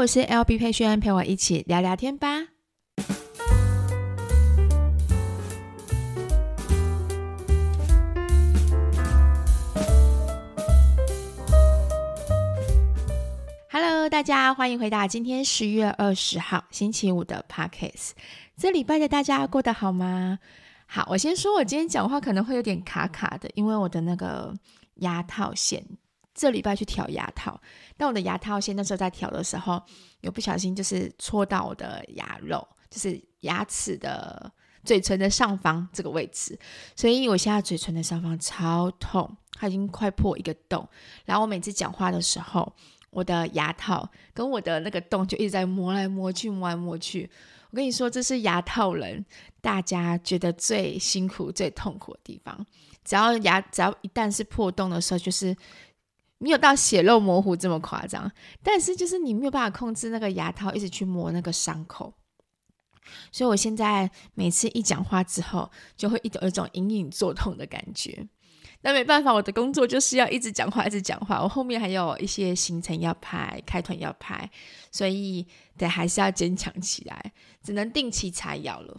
我是 LB 佩萱，陪我一起聊聊天吧。Hello，大家欢迎回到今天十月二十号星期五的 Podcast。这礼拜的大家过得好吗？好，我先说，我今天讲话可能会有点卡卡的，因为我的那个牙套线。这礼拜去调牙套，但我的牙套线那时候在调的时候，有不小心就是戳到我的牙肉，就是牙齿的嘴唇的上方这个位置，所以我现在嘴唇的上方超痛，它已经快破一个洞。然后我每次讲话的时候，我的牙套跟我的那个洞就一直在磨来磨去，磨来磨去。我跟你说，这是牙套人大家觉得最辛苦、最痛苦的地方。只要牙，只要一旦是破洞的时候，就是。没有到血肉模糊这么夸张，但是就是你没有办法控制那个牙套一直去磨那个伤口，所以我现在每次一讲话之后，就会有一种隐隐作痛的感觉。那没办法，我的工作就是要一直讲话，一直讲话。我后面还有一些行程要拍，开团要拍，所以得还是要坚强起来，只能定期采药了。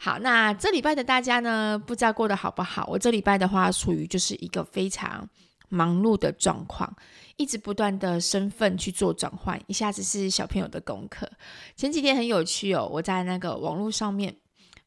好，那这礼拜的大家呢，不知道过得好不好？我这礼拜的话，属于就是一个非常。忙碌的状况，一直不断的身份去做转换，一下子是小朋友的功课。前几天很有趣哦，我在那个网络上面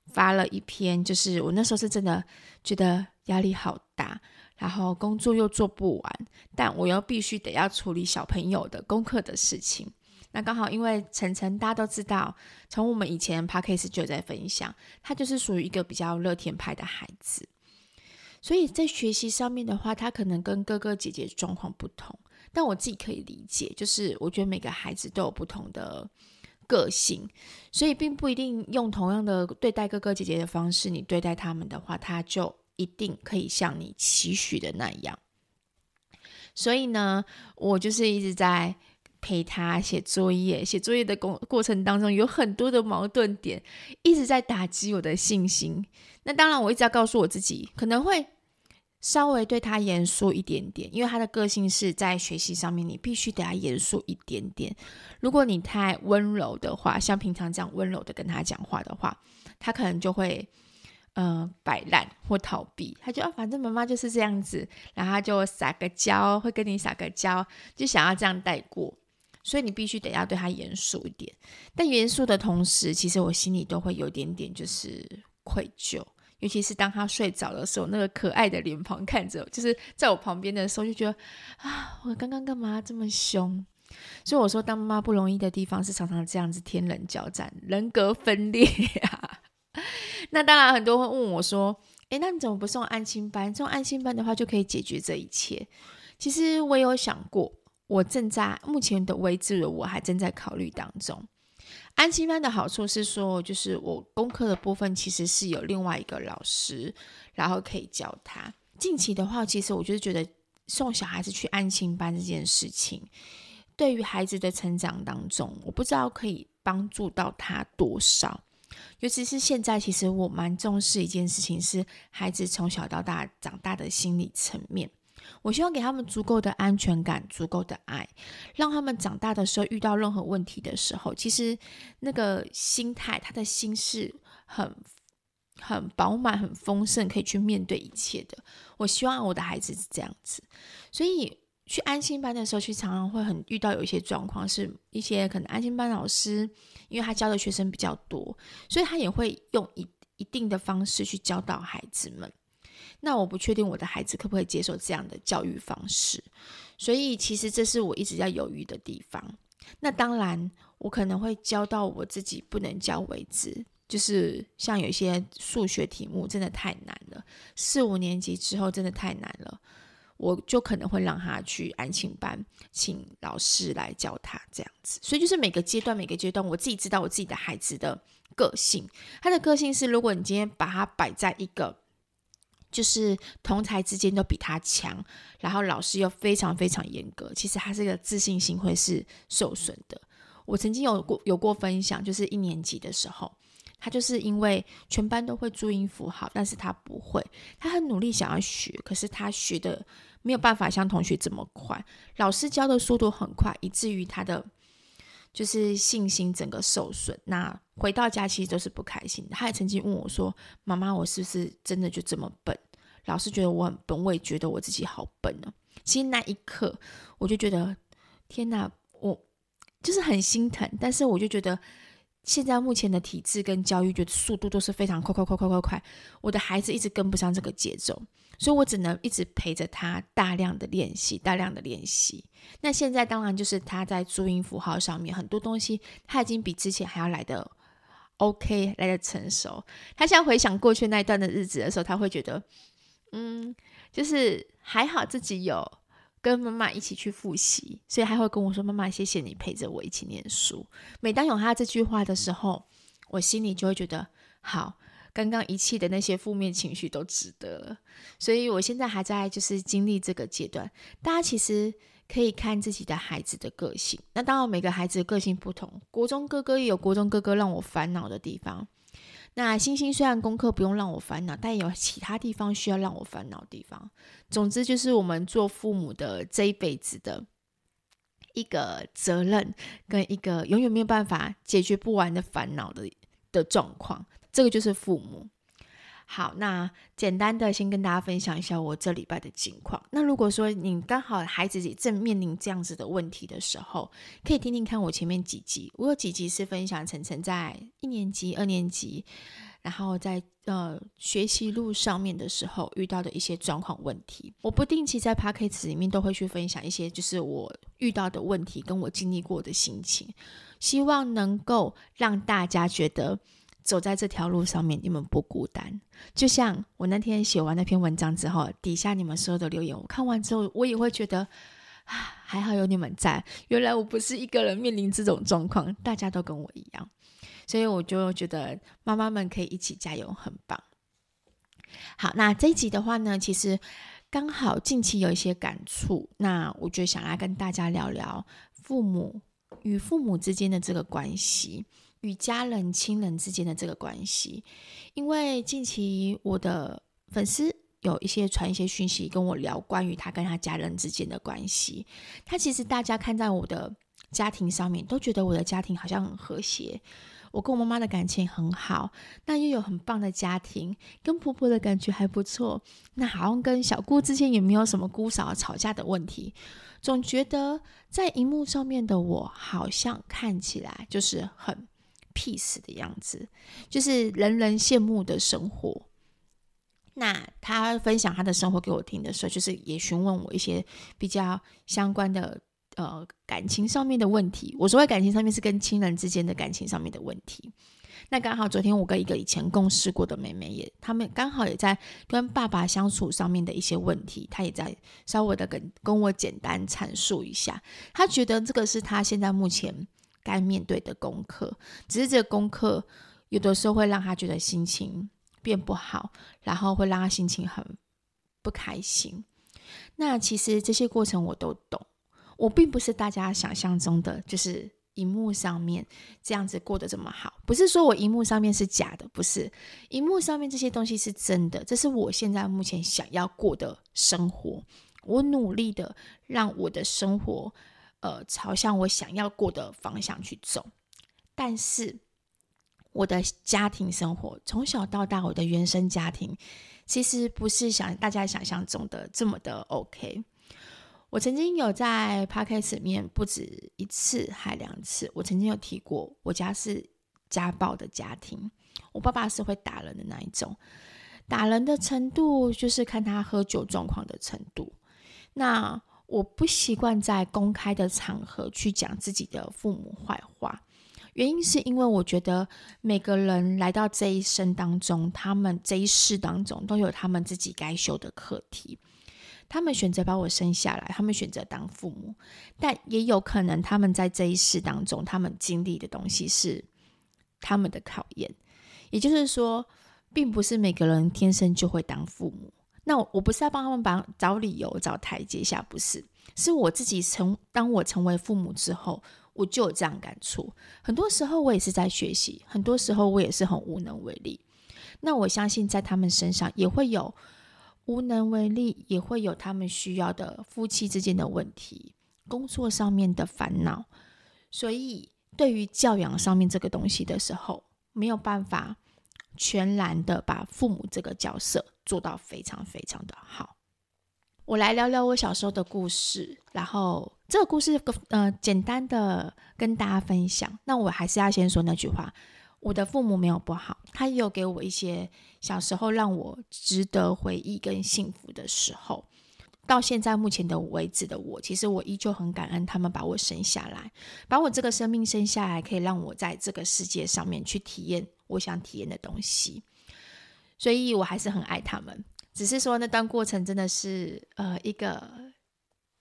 发了一篇，就是我那时候是真的觉得压力好大，然后工作又做不完，但我又必须得要处理小朋友的功课的事情。那刚好因为晨晨大家都知道，从我们以前 Podcast 就在分享，他就是属于一个比较乐天派的孩子。所以在学习上面的话，他可能跟哥哥姐姐状况不同，但我自己可以理解，就是我觉得每个孩子都有不同的个性，所以并不一定用同样的对待哥哥姐姐的方式，你对待他们的话，他就一定可以像你期许的那样。所以呢，我就是一直在陪他写作业，写作业的过过程当中，有很多的矛盾点，一直在打击我的信心。那当然，我一直要告诉我自己，可能会稍微对他严肃一点点，因为他的个性是在学习上面，你必须得要严肃一点点。如果你太温柔的话，像平常这样温柔的跟他讲话的话，他可能就会嗯、呃、摆烂或逃避。他就啊，反正妈妈就是这样子，然后他就撒个娇，会跟你撒个娇，就想要这样带过。所以你必须得要对他严肃一点，但严肃的同时，其实我心里都会有点点就是。愧疚，尤其是当他睡着的时候，那个可爱的脸庞看着，就是在我旁边的时候，就觉得啊，我刚刚干嘛这么凶？所以我说，当妈妈不容易的地方是常常这样子天人交战、人格分裂啊。那当然，很多人会问我说：“诶，那你怎么不送安心班？送安心班的话，就可以解决这一切。”其实我有想过，我正在目前的位置，我还正在考虑当中。安心班的好处是说，就是我功课的部分其实是有另外一个老师，然后可以教他。近期的话，其实我就是觉得送小孩子去安心班这件事情，对于孩子的成长当中，我不知道可以帮助到他多少。尤其是现在，其实我蛮重视一件事情，是孩子从小到大长大的心理层面。我希望给他们足够的安全感，足够的爱，让他们长大的时候遇到任何问题的时候，其实那个心态，他的心是很很饱满、很丰盛，可以去面对一切的。我希望我的孩子是这样子，所以去安心班的时候，去常常会很遇到有一些状况，是一些可能安心班老师，因为他教的学生比较多，所以他也会用一一定的方式去教导孩子们。那我不确定我的孩子可不可以接受这样的教育方式，所以其实这是我一直在犹豫的地方。那当然，我可能会教到我自己不能教为止，就是像有些数学题目真的太难了，四五年级之后真的太难了，我就可能会让他去安亲班，请老师来教他这样子。所以就是每个阶段，每个阶段，我自己知道我自己的孩子的个性，他的个性是，如果你今天把他摆在一个。就是同才之间都比他强，然后老师又非常非常严格，其实他这个自信心会是受损的。我曾经有过有过分享，就是一年级的时候，他就是因为全班都会注音符号，但是他不会，他很努力想要学，可是他学的没有办法像同学这么快，老师教的速度很快，以至于他的就是信心整个受损。那回到家其实都是不开心的。他也曾经问我说：“妈妈，我是不是真的就这么笨？”老师觉得我很笨，我也觉得我自己好笨呢。其实那一刻，我就觉得天哪，我就是很心疼。但是我就觉得，现在目前的体制跟教育，觉得速度都是非常快快快快快快，我的孩子一直跟不上这个节奏，所以我只能一直陪着他，大量的练习，大量的练习。那现在当然就是他在注音符号上面很多东西，他已经比之前还要来得 OK，来得成熟。他现在回想过去那一段的日子的时候，他会觉得。嗯，就是还好自己有跟妈妈一起去复习，所以还会跟我说：“妈妈，谢谢你陪着我一起念书。”每当有他这句话的时候，我心里就会觉得好，刚刚一切的那些负面情绪都值得。所以我现在还在就是经历这个阶段。大家其实可以看自己的孩子的个性，那当然每个孩子的个性不同，国中哥哥也有国中哥哥让我烦恼的地方。那星星虽然功课不用让我烦恼，但也有其他地方需要让我烦恼的地方。总之，就是我们做父母的这一辈子的一个责任，跟一个永远没有办法解决不完的烦恼的的状况。这个就是父母。好，那简单的先跟大家分享一下我这礼拜的情况。那如果说你刚好孩子也正面临这样子的问题的时候，可以听听看我前面几集，我有几集是分享晨晨在一年级、二年级，然后在呃学习路上面的时候遇到的一些状况问题。我不定期在 Podcast 里面都会去分享一些，就是我遇到的问题跟我经历过的心情，希望能够让大家觉得。走在这条路上面，你们不孤单。就像我那天写完那篇文章之后，底下你们所有的留言，我看完之后，我也会觉得啊，还好有你们在。原来我不是一个人面临这种状况，大家都跟我一样，所以我就觉得妈妈们可以一起加油，很棒。好，那这一集的话呢，其实刚好近期有一些感触，那我就想来跟大家聊聊父母与父母之间的这个关系。与家人、亲人之间的这个关系，因为近期我的粉丝有一些传一些讯息跟我聊关于他跟他家人之间的关系。他其实大家看在我的家庭上面，都觉得我的家庭好像很和谐，我跟我妈妈的感情很好，那又有很棒的家庭，跟婆婆的感觉还不错。那好像跟小姑之间也没有什么姑嫂吵架的问题，总觉得在荧幕上面的我，好像看起来就是很。P 的样子，就是人人羡慕的生活。那他分享他的生活给我听的时候，就是也询问我一些比较相关的呃感情上面的问题。我说的感情上面是跟亲人之间的感情上面的问题。那刚好昨天我跟一个以前共事过的妹妹也，他们刚好也在跟爸爸相处上面的一些问题，她也在稍微的跟跟我简单阐述一下。她觉得这个是她现在目前。该面对的功课，只是这个功课有的时候会让他觉得心情变不好，然后会让他心情很不开心。那其实这些过程我都懂，我并不是大家想象中的，就是荧幕上面这样子过得这么好。不是说我荧幕上面是假的，不是，荧幕上面这些东西是真的，这是我现在目前想要过的生活。我努力的让我的生活。呃，朝向我想要过的方向去走，但是我的家庭生活从小到大，我的原生家庭其实不是想大家想象中的这么的 OK。我曾经有在 Podcast 里面不止一次，还两次，我曾经有提过，我家是家暴的家庭，我爸爸是会打人的那一种，打人的程度就是看他喝酒状况的程度。那我不习惯在公开的场合去讲自己的父母坏话，原因是因为我觉得每个人来到这一生当中，他们这一世当中都有他们自己该修的课题。他们选择把我生下来，他们选择当父母，但也有可能他们在这一世当中，他们经历的东西是他们的考验。也就是说，并不是每个人天生就会当父母。那我我不是要帮他们把找理由找台阶下，不是，是我自己成当我成为父母之后，我就有这样感触。很多时候我也是在学习，很多时候我也是很无能为力。那我相信在他们身上也会有无能为力，也会有他们需要的夫妻之间的问题，工作上面的烦恼。所以对于教养上面这个东西的时候，没有办法全然的把父母这个角色做到非常非常的好。我来聊聊我小时候的故事，然后这个故事呃简单的跟大家分享。那我还是要先说那句话，我的父母没有不好，他也有给我一些小时候让我值得回忆跟幸福的时候。到现在目前的为止的我，其实我依旧很感恩他们把我生下来，把我这个生命生下来，可以让我在这个世界上面去体验我想体验的东西，所以我还是很爱他们。只是说那段过程真的是呃一个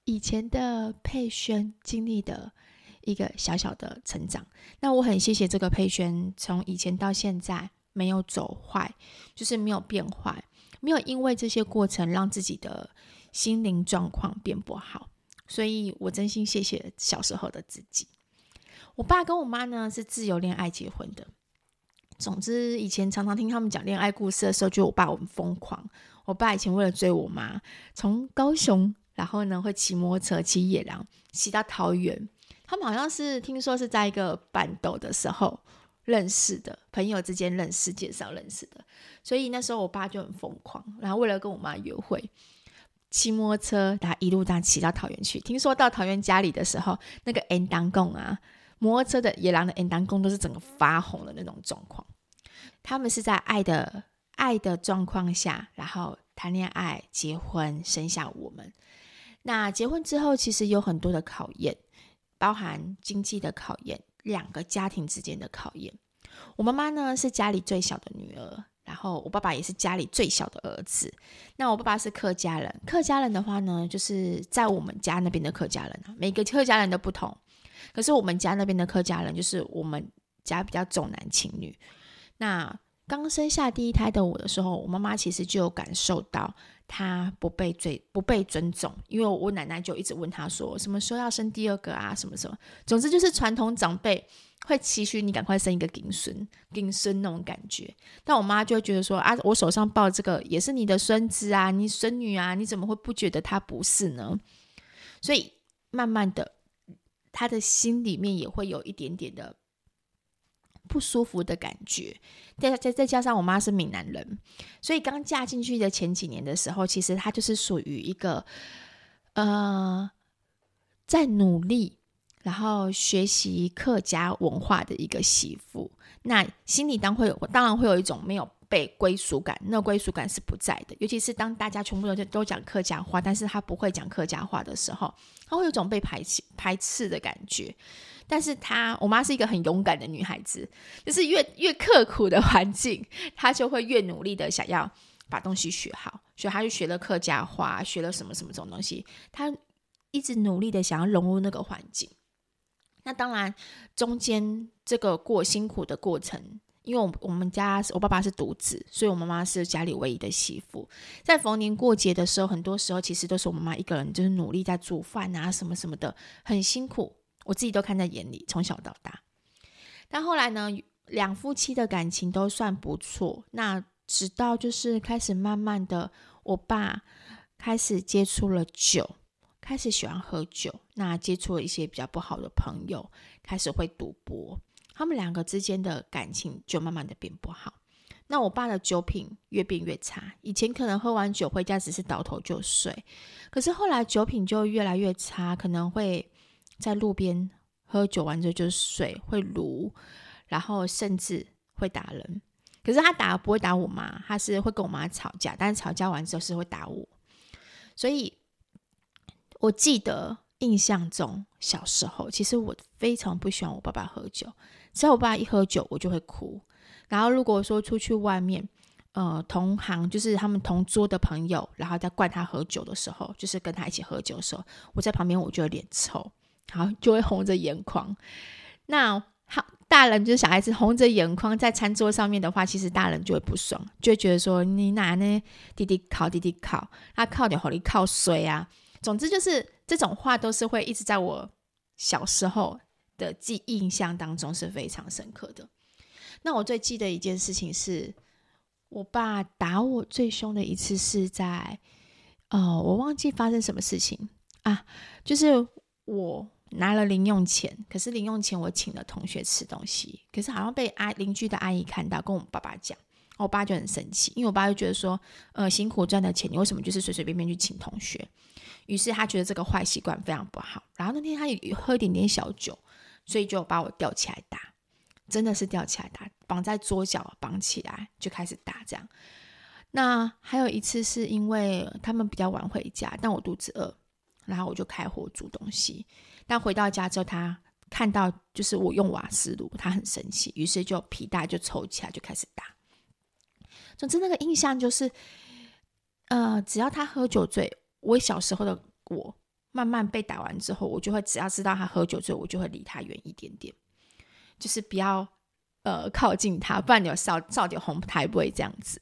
以前的佩萱经历的一个小小的成长。那我很谢谢这个佩萱，从以前到现在没有走坏，就是没有变坏，没有因为这些过程让自己的。心灵状况变不好，所以我真心谢谢小时候的自己。我爸跟我妈呢是自由恋爱结婚的。总之，以前常常听他们讲恋爱故事的时候，觉得我爸很疯狂。我爸以前为了追我妈，从高雄，然后呢会骑摩托车骑野狼，骑到桃园。他们好像是听说是在一个办桌的时候认识的，朋友之间认识，介绍认识的。所以那时候我爸就很疯狂，然后为了跟我妈约会。骑摩托车，他一路这样骑到桃园去。听说到桃园家里的时候，那个 N 当共啊，摩托车的野狼的 N 当贡都是整个发红的那种状况。他们是在爱的爱的状况下，然后谈恋爱、结婚、生下我们。那结婚之后，其实有很多的考验，包含经济的考验，两个家庭之间的考验。我妈妈呢，是家里最小的女儿。然后我爸爸也是家里最小的儿子。那我爸爸是客家人，客家人的话呢，就是在我们家那边的客家人啊，每个客家人都不同。可是我们家那边的客家人，就是我们家比较重男轻女。那刚生下第一胎的我的时候，我妈妈其实就有感受到她不被尊不被尊重，因为我奶奶就一直问她说，什么时候要生第二个啊，什么什么。总之就是传统长辈。会期许你赶快生一个金孙，金孙那种感觉。但我妈就会觉得说啊，我手上抱这个也是你的孙子啊，你孙女啊，你怎么会不觉得他不是呢？所以慢慢的，他的心里面也会有一点点的不舒服的感觉。再再再加上我妈是闽南人，所以刚嫁进去的前几年的时候，其实她就是属于一个呃，在努力。然后学习客家文化的一个媳妇，那心里当会有，当然会有一种没有被归属感，那归属感是不在的。尤其是当大家全部都都讲客家话，但是他不会讲客家话的时候，他会有种被排斥排斥的感觉。但是他，我妈是一个很勇敢的女孩子，就是越越刻苦的环境，她就会越努力的想要把东西学好，所以她就学了客家话，学了什么什么这种东西，她一直努力的想要融入那个环境。那当然，中间这个过辛苦的过程，因为我我们家我爸爸是独子，所以我妈妈是家里唯一的媳妇。在逢年过节的时候，很多时候其实都是我妈妈一个人，就是努力在煮饭啊，什么什么的，很辛苦。我自己都看在眼里，从小到大。但后来呢，两夫妻的感情都算不错。那直到就是开始慢慢的，我爸开始接触了酒。开始喜欢喝酒，那接触了一些比较不好的朋友，开始会赌博，他们两个之间的感情就慢慢的变不好。那我爸的酒品越变越差，以前可能喝完酒回家只是倒头就睡，可是后来酒品就越来越差，可能会在路边喝酒完之后就睡，会卢，然后甚至会打人。可是他打不会打我妈，他是会跟我妈吵架，但是吵架完之后是会打我，所以。我记得印象中，小时候其实我非常不喜欢我爸爸喝酒。只要我爸一喝酒，我就会哭。然后如果说出去外面，呃，同行就是他们同桌的朋友，然后在灌他喝酒的时候，就是跟他一起喝酒的时候，我在旁边我就有点臭，然后就会红着眼眶。那好，大人就是小孩子红着眼眶在餐桌上面的话，其实大人就会不爽，就会觉得说你哪呢？弟弟靠弟弟靠，他靠点好你靠水啊。总之就是这种话都是会一直在我小时候的记印象当中是非常深刻的。那我最记得一件事情是，我爸打我最凶的一次是在，呃，我忘记发生什么事情啊，就是我拿了零用钱，可是零用钱我请了同学吃东西，可是好像被阿邻居的阿姨看到，跟我爸爸讲，我爸就很生气，因为我爸就觉得说，呃，辛苦赚的钱，你为什么就是随随便便去请同学？于是他觉得这个坏习惯非常不好。然后那天他也喝一点点小酒，所以就把我吊起来打，真的是吊起来打，绑在桌角绑起来就开始打这样。那还有一次是因为他们比较晚回家，但我肚子饿，然后我就开火煮东西。但回到家之后，他看到就是我用瓦斯炉，他很生气，于是就皮带就抽起来就开始打。总之那个印象就是，呃，只要他喝酒醉，我小时候的我慢慢被打完之后，我就会只要知道他喝酒醉，我就会离他远一点点，就是不要呃靠近他，不然你有烧烧点红台不会这样子。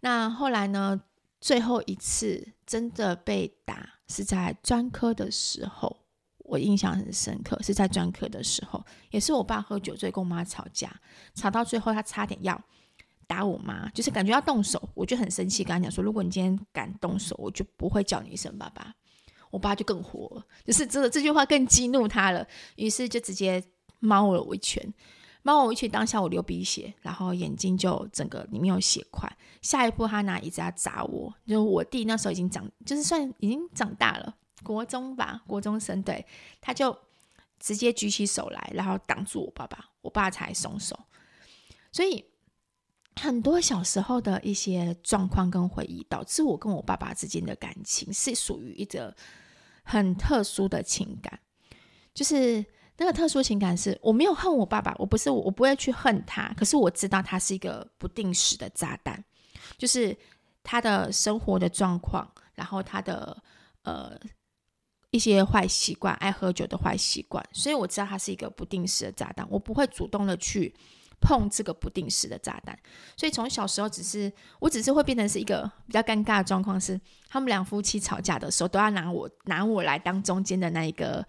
那后来呢？最后一次真的被打是在专科的时候，我印象很深刻，是在专科的时候，也是我爸喝酒醉跟我妈吵架，吵到最后他差点要打我妈，就是感觉要动手，我就很生气，跟他讲说，如果你今天敢动手，我就不会叫你一声爸爸。我爸就更火了，就是这这句话更激怒他了，于是就直接猫了我一拳。猫我一拳，当下我流鼻血，然后眼睛就整个里面有血块。下一步他拿椅子要砸我，就我弟那时候已经长，就是算已经长大了，国中吧，国中生，对，他就直接举起手来，然后挡住我爸爸，我爸才松手。所以很多小时候的一些状况跟回忆，导致我跟我爸爸之间的感情是属于一个很特殊的情感，就是。那个特殊情感是我没有恨我爸爸，我不是我，我不会去恨他。可是我知道他是一个不定时的炸弹，就是他的生活的状况，然后他的呃一些坏习惯，爱喝酒的坏习惯，所以我知道他是一个不定时的炸弹。我不会主动的去碰这个不定时的炸弹，所以从小时候只是我只是会变成是一个比较尴尬的状况，是他们两夫妻吵架的时候都要拿我拿我来当中间的那一个。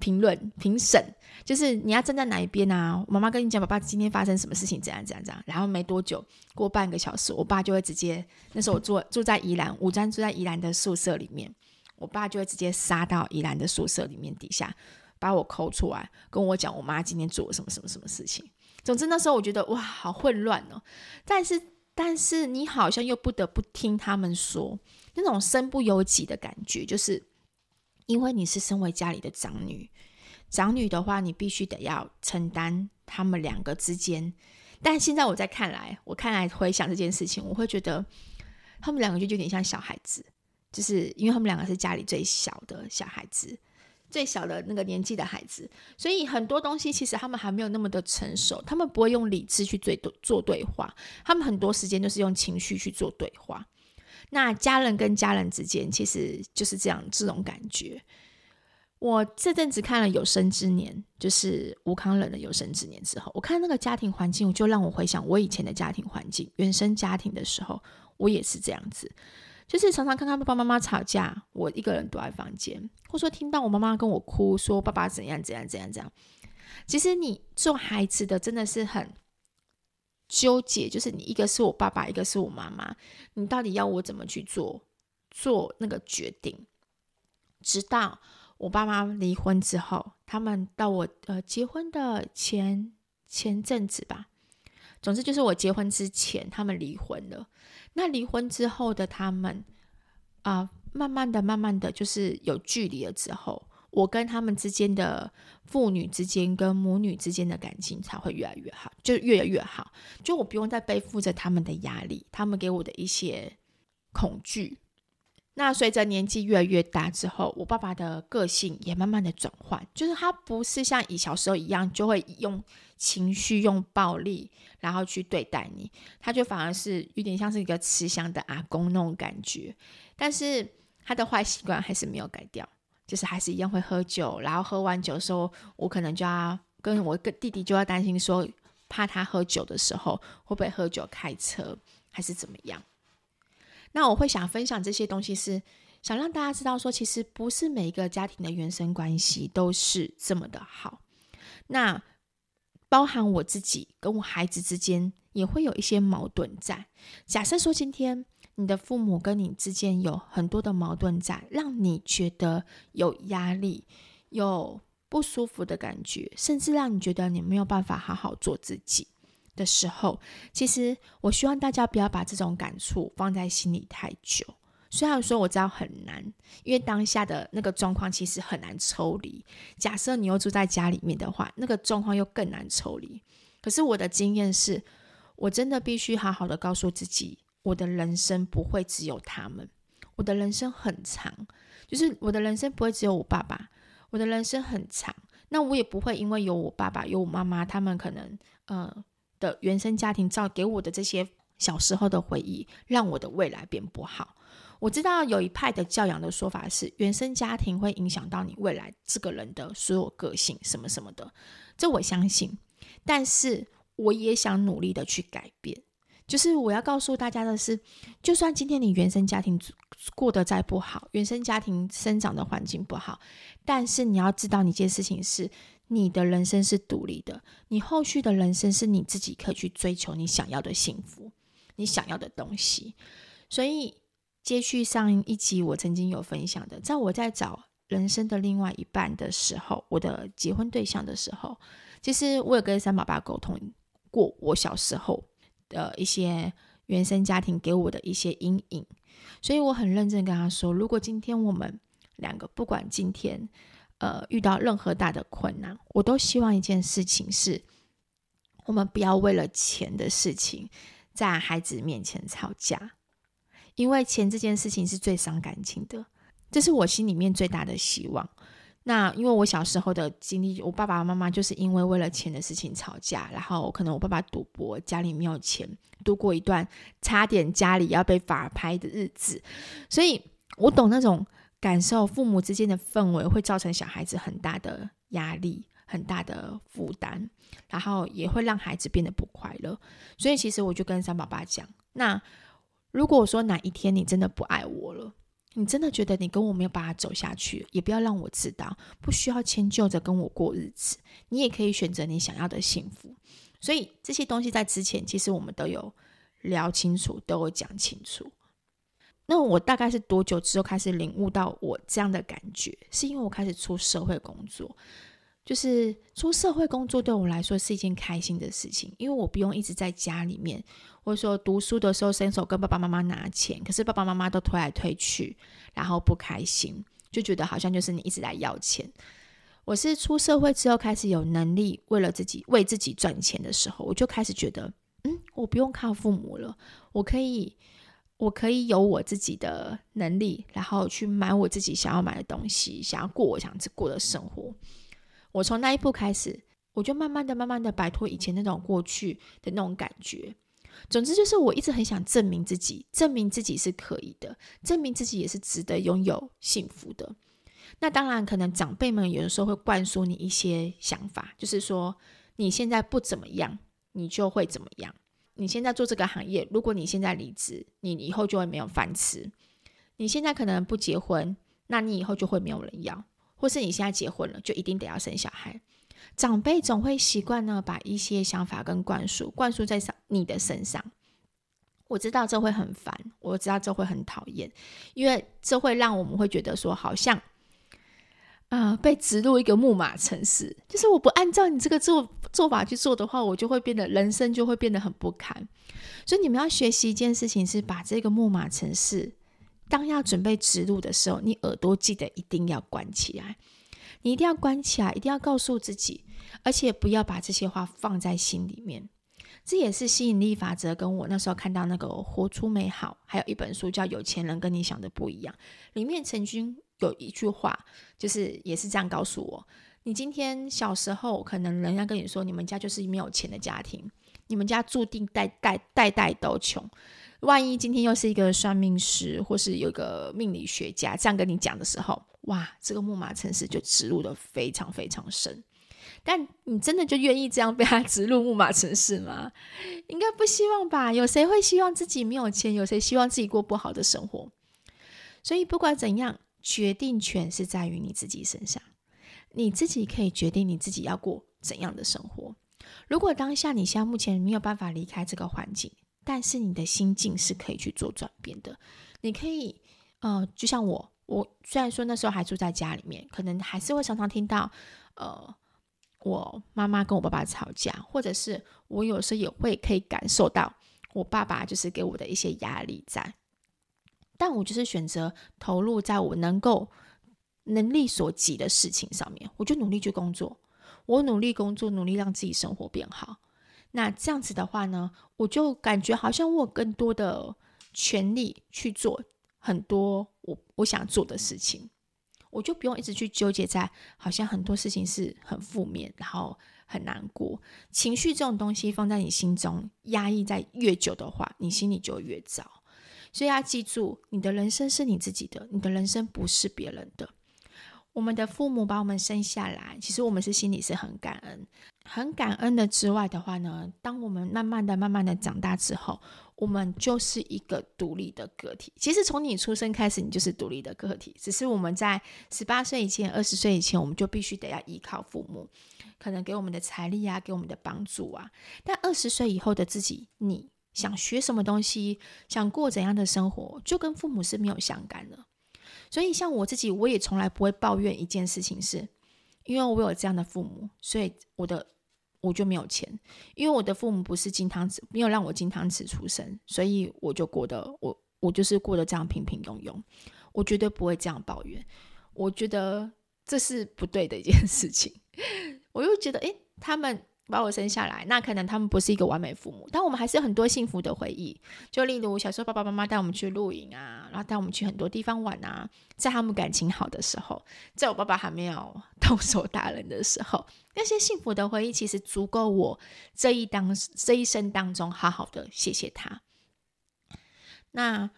评论评审就是你要站在哪一边啊？妈妈跟你讲，爸爸今天发生什么事情，怎样怎样怎样。然后没多久，过半个小时，我爸就会直接，那时候我住住在宜兰，五专住在宜兰的宿舍里面，我爸就会直接杀到宜兰的宿舍里面底下，把我抠出来，跟我讲我妈今天做了什么什么什么事情。总之那时候我觉得哇，好混乱哦。但是但是你好像又不得不听他们说，那种身不由己的感觉，就是。因为你是身为家里的长女，长女的话，你必须得要承担他们两个之间。但现在我在看来，我看来回想这件事情，我会觉得他们两个就有点像小孩子，就是因为他们两个是家里最小的小孩子，最小的那个年纪的孩子，所以很多东西其实他们还没有那么的成熟，他们不会用理智去做做对话，他们很多时间都是用情绪去做对话。那家人跟家人之间其实就是这样这种感觉。我这阵子看了《有生之年》，就是吴康仁的《有生之年》之后，我看那个家庭环境，就让我回想我以前的家庭环境，原生家庭的时候，我也是这样子，就是常常看看爸爸妈妈吵架，我一个人躲在房间，或说听到我妈妈跟我哭，说爸爸怎样怎样怎样怎样。其实你做孩子的真的是很。纠结，就是你一个是我爸爸，一个是我妈妈，你到底要我怎么去做做那个决定？直到我爸妈离婚之后，他们到我呃结婚的前前阵子吧，总之就是我结婚之前，他们离婚了。那离婚之后的他们啊、慢慢的、慢慢的就是有距离了之后。我跟他们之间的父女之间跟母女之间的感情才会越来越好，就越来越好。就我不用再背负着他们的压力，他们给我的一些恐惧。那随着年纪越来越大之后，我爸爸的个性也慢慢的转换，就是他不是像以小时候一样，就会用情绪、用暴力，然后去对待你。他就反而是有点像是一个慈祥的阿公那种感觉，但是他的坏习惯还是没有改掉。就是还是一样会喝酒，然后喝完酒的时候，我可能就要跟我个弟弟就要担心说，怕他喝酒的时候会不会喝酒开车，还是怎么样？那我会想分享这些东西，是想让大家知道说，其实不是每一个家庭的原生关系都是这么的好。那包含我自己跟我孩子之间也会有一些矛盾在。假设说今天。你的父母跟你之间有很多的矛盾在，让你觉得有压力、有不舒服的感觉，甚至让你觉得你没有办法好好做自己的时候，其实我希望大家不要把这种感触放在心里太久。虽然说我知道很难，因为当下的那个状况其实很难抽离。假设你又住在家里面的话，那个状况又更难抽离。可是我的经验是，我真的必须好好的告诉自己，我的人生不会只有他们，我的人生很长，就是我的人生不会只有我爸爸，我的人生很长。那我也不会因为有我爸爸、有我妈妈，他们可能呃的原生家庭造给我的这些小时候的回忆，让我的未来变不好。我知道有一派的教养的说法是，原生家庭会影响到你未来这个人的所有个性，什么什么的，这我相信。但是我也想努力的去改变。就是我要告诉大家的是，就算今天你原生家庭过得再不好，原生家庭生长的环境不好，但是你要知道一件事情是，你的人生是独立的，你后续的人生是你自己可以去追求你想要的幸福，你想要的东西，所以。接续上一集，我曾经有分享的，在我在找人生的另外一半的时候，我的结婚对象的时候，其实我有跟三宝爸沟通过我小时候的一些原生家庭给我的一些阴影，所以我很认真跟他说，如果今天我们两个不管今天呃遇到任何大的困难，我都希望一件事情是，我们不要为了钱的事情在孩子面前吵架。因为钱这件事情是最伤感情的，这是我心里面最大的希望。那因为我小时候的经历，我爸爸妈妈就是因为为了钱的事情吵架，然后可能我爸爸赌博，家里没有钱，度过一段差点家里要被法拍的日子。所以我懂那种感受，父母之间的氛围会造成小孩子很大的压力、很大的负担，然后也会让孩子变得不快乐。所以其实我就跟三宝爸讲，那。如果说哪一天你真的不爱我了，你真的觉得你跟我没有办法走下去，也不要让我知道，不需要迁就着跟我过日子，你也可以选择你想要的幸福。所以这些东西在之前其实我们都有聊清楚，都有讲清楚。那我大概是多久之后开始领悟到我这样的感觉？是因为我开始出社会工作。就是出社会工作对我来说是一件开心的事情，因为我不用一直在家里面，或者说读书的时候伸手跟爸爸妈妈拿钱，可是爸爸妈妈都推来推去，然后不开心，就觉得好像就是你一直在要钱。我是出社会之后开始有能力为了自己为自己赚钱的时候，我就开始觉得，嗯，我不用靠父母了，我可以，我可以有我自己的能力，然后去买我自己想要买的东西，想要过我想过的生活。我从那一步开始，我就慢慢的、慢慢的摆脱以前那种过去的那种感觉。总之就是，我一直很想证明自己，证明自己是可以的，证明自己也是值得拥有幸福的。那当然，可能长辈们有的时候会灌输你一些想法，就是说你现在不怎么样，你就会怎么样。你现在做这个行业，如果你现在离职，你以后就会没有饭吃。你现在可能不结婚，那你以后就会没有人要。或是你现在结婚了，就一定得要生小孩。长辈总会习惯呢，把一些想法跟灌输灌输在上你的身上。我知道这会很烦，我知道这会很讨厌，因为这会让我们会觉得说，好像、呃、被植入一个木马程式，就是我不按照你这个做做法去做的话，我就会变得人生就会变得很不堪。所以你们要学习一件事情，是把这个木马程式。当要准备植入的时候，你耳朵记得一定要关起来，你一定要关起来，一定要告诉自己，而且不要把这些话放在心里面。这也是吸引力法则，跟我那时候看到那个《活出美好》，还有一本书叫《有钱人跟你想的不一样》，里面曾经有一句话，就是也是这样告诉我：你今天小时候可能人家跟你说，你们家就是没有钱的家庭，你们家注定代代代代都穷。万一今天又是一个算命师，或是有个命理学家这样跟你讲的时候，哇，这个木马程式就植入的非常非常深。但你真的就愿意这样被他植入木马程式吗？应该不希望吧？有谁会希望自己没有钱？有谁希望自己过不好的生活？所以不管怎样，决定权是在于你自己身上。你自己可以决定你自己要过怎样的生活。如果当下你现在目前没有办法离开这个环境，但是你的心境是可以去做转变的，你可以，呃，就像我，我虽然说那时候还住在家里面，可能还是会常常听到，呃，我妈妈跟我爸爸吵架，或者是我有时候也会可以感受到我爸爸就是给我的一些压力在，但我就是选择投入在我能够能力所及的事情上面，我就努力去工作，我努力工作，努力让自己生活变好。那这样子的话呢，我就感觉好像我有更多的权利去做很多我我想做的事情，我就不用一直去纠结在好像很多事情是很负面，然后很难过。情绪这种东西放在你心中压抑在越久的话，你心里就越糟。所以要记住，你的人生是你自己的，你的人生不是别人的。我们的父母把我们生下来，其实我们是心里是很感恩，很感恩的之外的话呢，当我们慢慢的、慢慢的长大之后，我们就是一个独立的个体。其实从你出生开始，你就是独立的个体，只是我们在十八岁以前、二十岁以前，我们就必须得要依靠父母，可能给我们的财力啊，给我们的帮助啊。但二十岁以后的自己，你想学什么东西，想过怎样的生活，就跟父母是没有相干的。所以，像我自己，我也从来不会抱怨一件事情是，因为我有这样的父母，所以我的我就没有钱。因为我的父母不是金汤匙，没有让我金汤匙出生，所以我就过得我我就是过得这样平平庸庸。我绝对不会这样抱怨，我觉得这是不对的一件事情。我又觉得，诶，他们。把我生下来，那可能他们不是一个完美父母，但我们还是有很多幸福的回忆。就例如小时候，爸爸妈妈带我们去露营啊，然后带我们去很多地方玩啊。在他们感情好的时候，在我爸爸还没有动手打人的时候，那些幸福的回忆其实足够我这一当这一生当中好好的谢谢他。那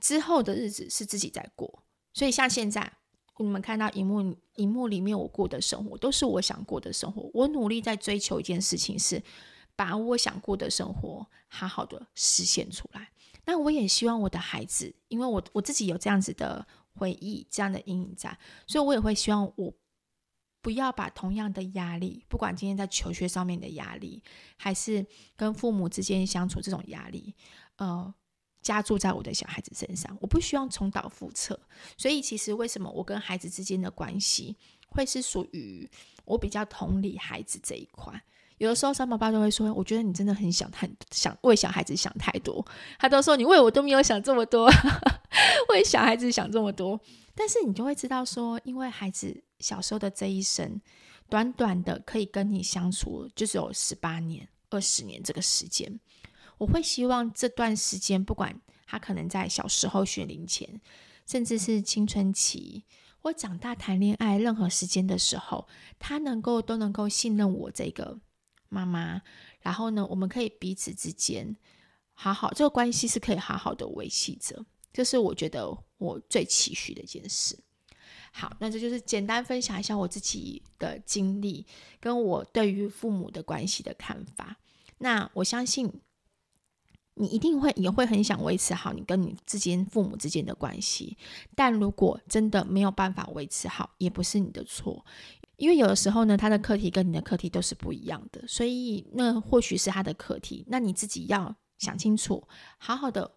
之后的日子是自己在过，所以像现在。你们看到荧幕荧幕里面我过的生活，都是我想过的生活。我努力在追求一件事情，是把我想过的生活好好的实现出来。那我也希望我的孩子，因为我我自己有这样子的回忆，这样的阴影在，所以我也会希望我不要把同样的压力，不管今天在求学上面的压力，还是跟父母之间相处这种压力，呃。加注在我的小孩子身上，我不希望重蹈覆辙。所以，其实为什么我跟孩子之间的关系会是属于我比较同理孩子这一块？有的时候，三宝爸都会说：“我觉得你真的很想太想为小孩子想太多。”他都说：“你为我都没有想这么多，为小孩子想这么多。”但是你就会知道说，因为孩子小时候的这一生，短短的可以跟你相处，就只有十八年、二十年这个时间。我会希望这段时间，不管他可能在小时候学龄前，甚至是青春期，或长大谈恋爱，任何时间的时候，他能够都能够信任我这个妈妈。然后呢，我们可以彼此之间好好，这个关系是可以好好的维系着。这是我觉得我最期许的一件事。好，那这就是简单分享一下我自己的经历，跟我对于父母的关系的看法。那我相信。你一定会也会很想维持好你跟你之间父母之间的关系，但如果真的没有办法维持好，也不是你的错，因为有的时候呢，他的课题跟你的课题都是不一样的，所以那或许是他的课题，那你自己要想清楚，好好的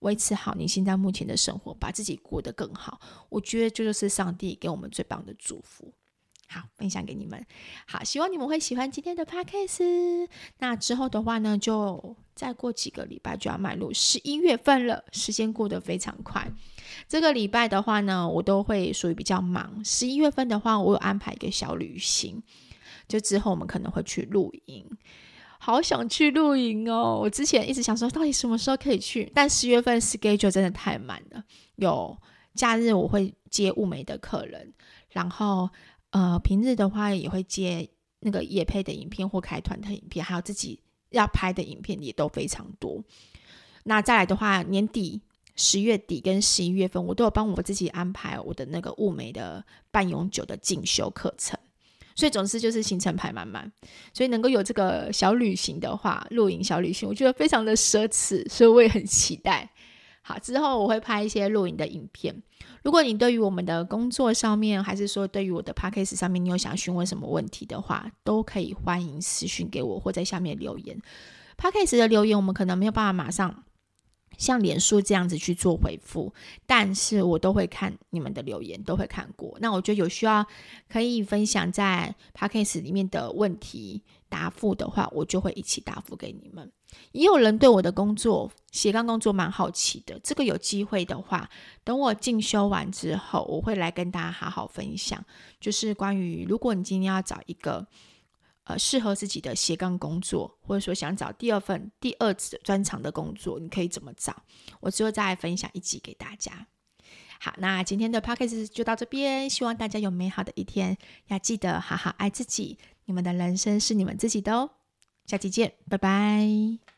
维持好你现在目前的生活，把自己过得更好，我觉得这就是上帝给我们最棒的祝福。好，分享给你们。好，希望你们会喜欢今天的 podcast。那之后的话呢，就再过几个礼拜就要迈入十一月份了，时间过得非常快。这个礼拜的话呢，我都会属于比较忙。十一月份的话，我有安排一个小旅行，就之后我们可能会去露营。好想去露营哦！我之前一直想说，到底什么时候可以去？但十月份 schedule 真的太满了，有假日我会接物美的客人，然后。呃，平日的话也会接那个夜配的影片或开团的影片，还有自己要拍的影片也都非常多。那再来的话，年底十月底跟十一月份，我都有帮我自己安排我的那个物美的半永久的进修课程，所以总之就是行程排满满。所以能够有这个小旅行的话，露营小旅行，我觉得非常的奢侈，所以我也很期待。好，之后我会拍一些录影的影片。如果你对于我们的工作上面，还是说对于我的 p a c k a g e 上面，你有想询问什么问题的话，都可以欢迎私讯给我，或在下面留言。p a c k a g e 的留言我们可能没有办法马上像脸书这样子去做回复，但是我都会看你们的留言，都会看过。那我觉得有需要可以分享在 Podcast 里面的问题答复的话，我就会一起答复给你们。也有人对我的工作斜杠工作蛮好奇的，这个有机会的话，等我进修完之后，我会来跟大家好好分享，就是关于如果你今天要找一个。呃，适合自己的斜杠工作，或者说想找第二份、第二次专长的工作，你可以怎么找？我之后再分享一集给大家。好，那今天的 podcast 就到这边，希望大家有美好的一天，要记得好好爱自己。你们的人生是你们自己的哦。下期见，拜拜。